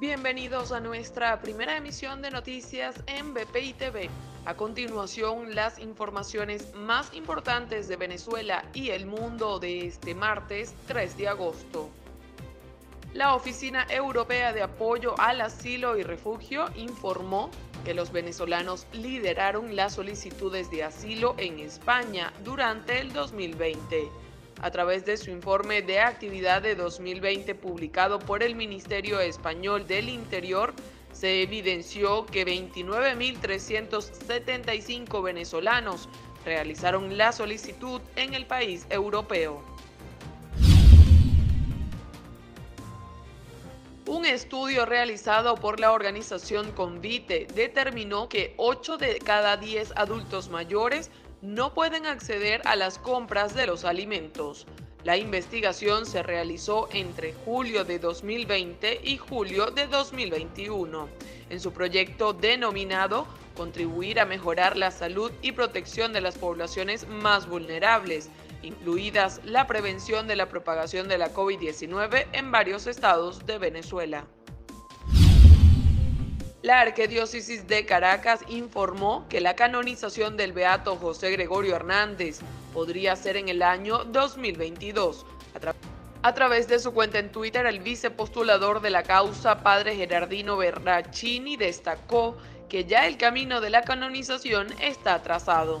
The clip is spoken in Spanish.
Bienvenidos a nuestra primera emisión de noticias en BPI TV. A continuación, las informaciones más importantes de Venezuela y el mundo de este martes 3 de agosto. La Oficina Europea de Apoyo al Asilo y Refugio informó que los venezolanos lideraron las solicitudes de asilo en España durante el 2020 a través de su informe de actividad de 2020 publicado por el Ministerio Español del Interior, se evidenció que 29.375 venezolanos realizaron la solicitud en el país europeo. Estudio realizado por la organización Convite determinó que 8 de cada 10 adultos mayores no pueden acceder a las compras de los alimentos. La investigación se realizó entre julio de 2020 y julio de 2021 en su proyecto denominado Contribuir a mejorar la salud y protección de las poblaciones más vulnerables, incluidas la prevención de la propagación de la COVID-19 en varios estados de Venezuela. La Arquidiócesis de Caracas informó que la canonización del beato José Gregorio Hernández podría ser en el año 2022. A, través de su cuenta en Twitter, el vicepostulador de la causa, padre Gerardino Berracini, destacó que ya el camino de la canonización está trazado.